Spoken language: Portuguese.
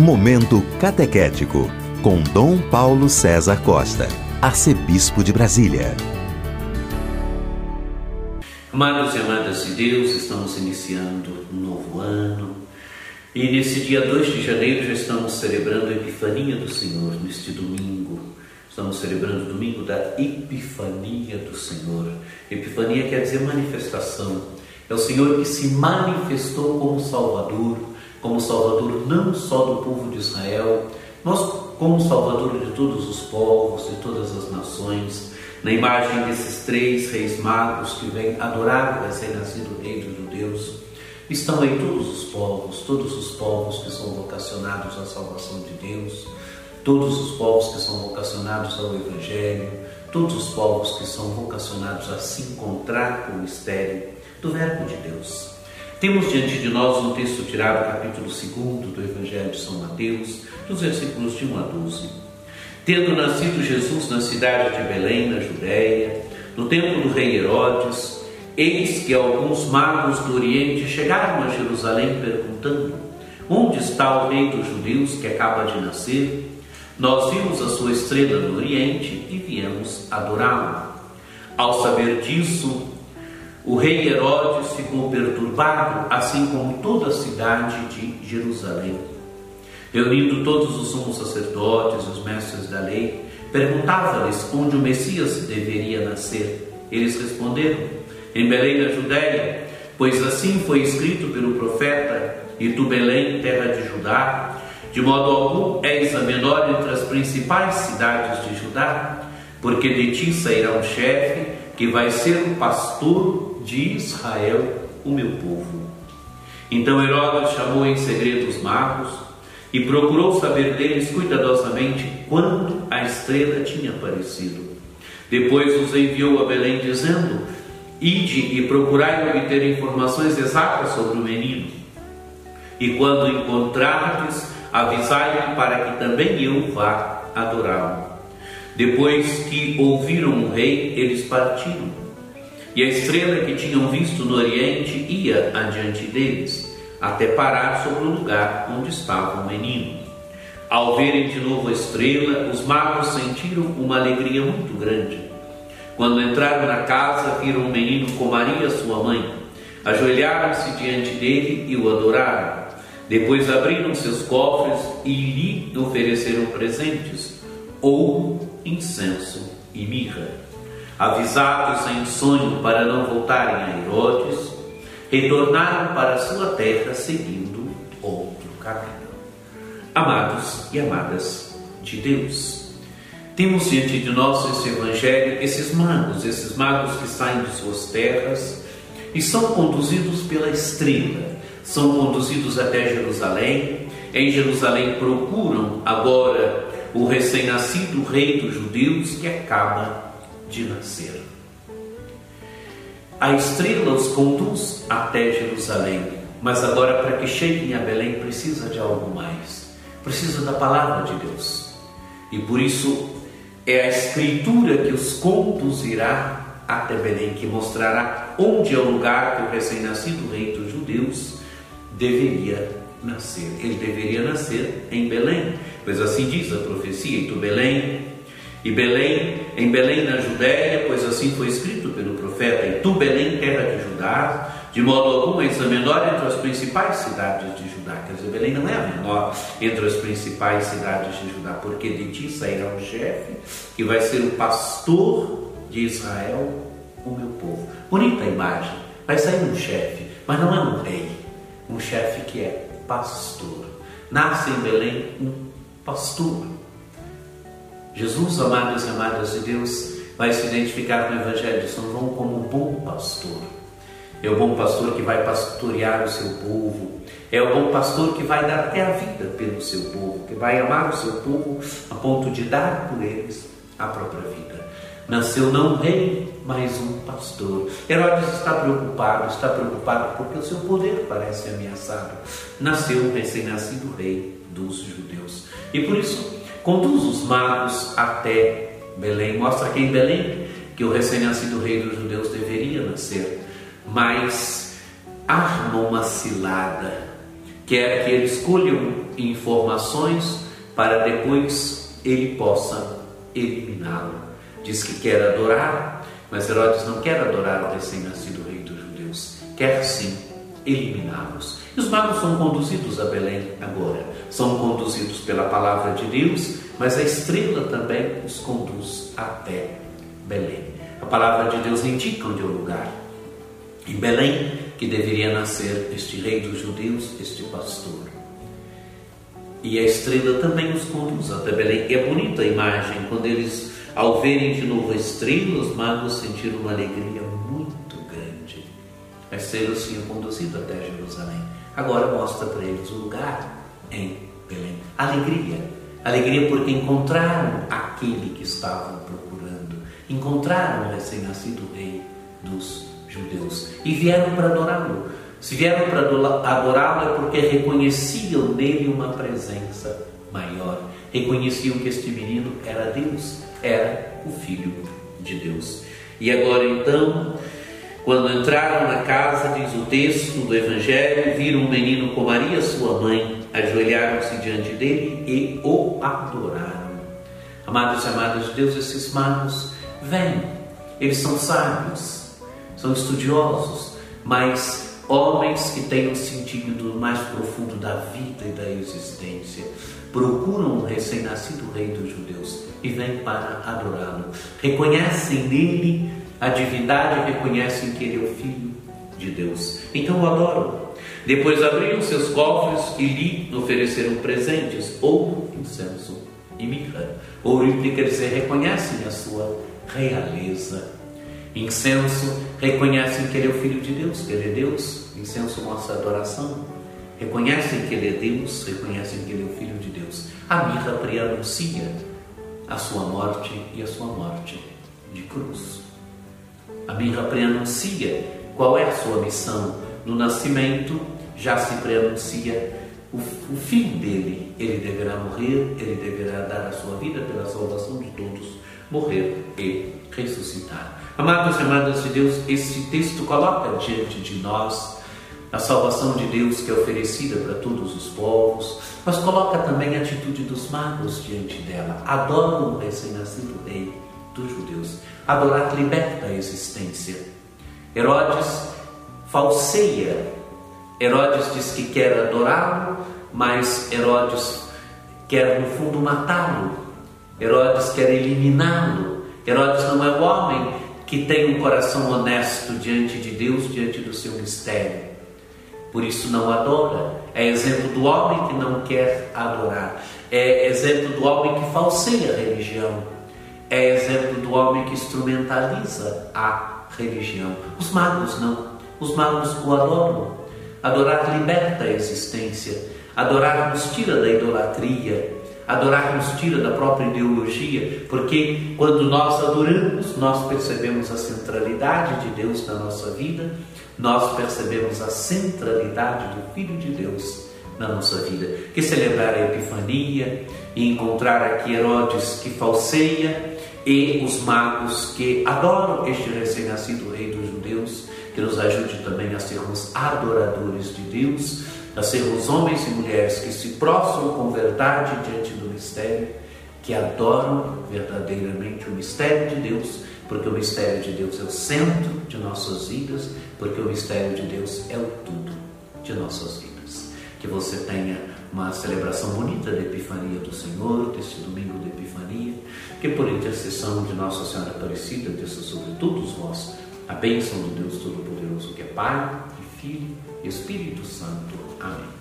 Momento Catequético, com Dom Paulo César Costa, Arcebispo de Brasília. Amados e amadas de Deus, estamos iniciando um novo ano e nesse dia 2 de janeiro já estamos celebrando a Epifania do Senhor, neste domingo. Estamos celebrando o domingo da Epifania do Senhor. Epifania quer dizer manifestação. É o Senhor que se manifestou como Salvador, como Salvador não só do povo de Israel, mas como Salvador de todos os povos, de todas as nações, na imagem desses três reis magos que vêm adorar o recém-nascido Rei dos Judeus. Estão aí todos os povos, todos os povos que são vocacionados à salvação de Deus, todos os povos que são vocacionados ao Evangelho, todos os povos que são vocacionados a se encontrar com o mistério do Verbo de Deus. Temos diante de nós um texto tirado do capítulo 2 do Evangelho de São Mateus, dos versículos de 1 a 12. Tendo nascido Jesus na cidade de Belém, na Judéia, no tempo do rei Herodes, eis que alguns magos do Oriente chegaram a Jerusalém perguntando: Onde está o rei dos judeus que acaba de nascer? Nós vimos a sua estrela no Oriente e viemos adorá-lo. Ao saber disso, o rei Herodes ficou assim como toda a cidade de Jerusalém. Reunindo todos os sumos sacerdotes, os mestres da lei, perguntava-lhes onde o Messias deveria nascer. Eles responderam: Em Belém, na Judéia, pois assim foi escrito pelo profeta: E tu, Belém, terra de Judá, de modo algum és a menor entre as principais cidades de Judá, porque de ti sairá um chefe que vai ser o pastor de Israel, o meu povo. Então Herodes chamou em segredo os magos e procurou saber deles cuidadosamente quando a estrela tinha aparecido. Depois os enviou a Belém, dizendo: Ide e procurai obter informações exatas sobre o menino. E quando encontrardes, avisai-me para que também eu vá adorá-lo. Depois que ouviram o rei, eles partiram. E a estrela que tinham visto no Oriente ia adiante deles, até parar sobre o lugar onde estava o menino. Ao verem de novo a estrela, os magos sentiram uma alegria muito grande. Quando entraram na casa, viram o menino com Maria, sua mãe. Ajoelharam-se diante dele e o adoraram. Depois abriram seus cofres e lhe ofereceram presentes: ouro, incenso e mirra. Avisados em sonho para não voltarem a Herodes, retornaram para sua terra seguindo outro caminho. Amados e amadas de Deus, temos diante de nós esse Evangelho, esses magos, esses magos que saem de suas terras e são conduzidos pela estrela, são conduzidos até Jerusalém. Em Jerusalém procuram agora o recém-nascido rei dos judeus que acaba de nascer. A estrela os conduz até Jerusalém, mas agora para que cheguem a Belém precisa de algo mais. Precisa da palavra de Deus. E por isso é a escritura que os conduzirá até Belém, que mostrará onde é o lugar que o recém-nascido rei dos judeus deveria nascer. Ele deveria nascer em Belém, pois assim diz a profecia: E tu, Belém, e Belém, em Belém na Judéia, pois assim foi escrito pelo profeta, e tu, Belém, terra de Judá, de modo algum és a menor entre as principais cidades de Judá. Quer dizer, Belém não é a menor entre as principais cidades de Judá, porque de ti sairá um chefe que vai ser o pastor de Israel, o meu povo. Bonita imagem. Vai sair um chefe, mas não é um rei, um chefe que é pastor. Nasce em Belém um pastor Jesus, amados e amadas de Deus, vai se identificar no Evangelho de São João como o bom pastor. É o bom pastor que vai pastorear o seu povo. É o bom pastor que vai dar até a vida pelo seu povo, que vai amar o seu povo a ponto de dar por eles a própria vida. Nasceu não um rei, mas um pastor. Herodes está preocupado, está preocupado porque o seu poder parece ameaçado. Nasceu um recém-nascido rei dos judeus. E por isso conduz os magos até Belém, mostra que em Belém que o recém-nascido rei dos judeus deveria nascer, mas arma uma cilada quer que eles colham informações para depois ele possa eliminá-lo. Diz que quer adorar, mas Herodes não quer adorar o recém-nascido rei dos judeus, quer sim eliminá-los. E os magos são conduzidos a Belém agora, são conduzidos pela palavra de Deus, mas a estrela também os conduz até Belém. A palavra de Deus indica onde é o lugar. Em Belém, que deveria nascer este rei dos judeus, este pastor. E a estrela também os conduz até Belém. E é bonita a imagem, quando eles, ao verem de novo a estrela, os magos sentiram uma alegria muito grande. A estrela tinha conduzido até Jerusalém. Agora mostra para eles o lugar em Belém. Alegria. Alegria porque encontraram aquele que estavam procurando. Encontraram o recém-nascido rei dos judeus e vieram para adorá-lo. Se vieram para adorá-lo é porque reconheciam nele uma presença maior. Reconheciam que este menino era Deus, era o Filho de Deus. E agora então, quando entraram na casa, diz o texto do Evangelho, viram um menino com Maria, sua mãe, ajoelharam-se diante dele e o adoraram. Amados e amadas de Deus, esses magos vêm, eles são sábios, são estudiosos, mas homens que têm o sentido mais profundo da vida e da existência. Procuram o recém-nascido rei dos judeus e vêm para adorá-lo. Reconhecem nele a divindade, reconhecem que ele é o filho de Deus. Então o adoram. Depois abriram seus cofres e lhe ofereceram presentes, ouro, incenso e mirra. Ouro implica dizer, reconhecem a sua realeza Incenso reconhecem que ele é o Filho de Deus, que ele é Deus. Incenso mostra adoração. Reconhecem que ele é Deus, reconhecem que ele é o Filho de Deus. A mirra preanuncia a sua morte e a sua morte de cruz. A mirra preanuncia qual é a sua missão. No nascimento já se preanuncia o, o fim dele. Ele deverá morrer, ele deverá dar a sua vida pela salvação de todos, morrer e ressuscitar. Amados e amadas de Deus, esse texto coloca diante de nós a salvação de Deus que é oferecida para todos os povos, mas coloca também a atitude dos magos diante dela. Adoram o recém-nascido rei dos judeus. Adorar liberta a existência. Herodes falseia. Herodes diz que quer adorá-lo, mas Herodes quer no fundo matá-lo. Herodes quer eliminá-lo. Herodes não é o homem que tem um coração honesto diante de Deus, diante do seu mistério. Por isso não adora. É exemplo do homem que não quer adorar. É exemplo do homem que falseia a religião. É exemplo do homem que instrumentaliza a religião. Os magos não. Os magos o adoram. Adorar liberta a existência. Adorar nos tira da idolatria Adorar nos tira da própria ideologia, porque quando nós adoramos, nós percebemos a centralidade de Deus na nossa vida, nós percebemos a centralidade do Filho de Deus na nossa vida. Que celebrar a Epifania e encontrar aqui Herodes que falseia e os magos que adoram este recém-nascido Rei dos Judeus, que nos ajude também a sermos adoradores de Deus a sermos homens e mulheres que se prostram com verdade diante do mistério, que adoram verdadeiramente o mistério de Deus, porque o mistério de Deus é o centro de nossas vidas, porque o mistério de Deus é o tudo de nossas vidas. Que você tenha uma celebração bonita da Epifania do Senhor, deste domingo da Epifania, que por intercessão de Nossa Senhora Aparecida desça sobre todos vós a bênção do Deus Todo-Poderoso, que é Pai, e Filho e Espírito Santo. Amém.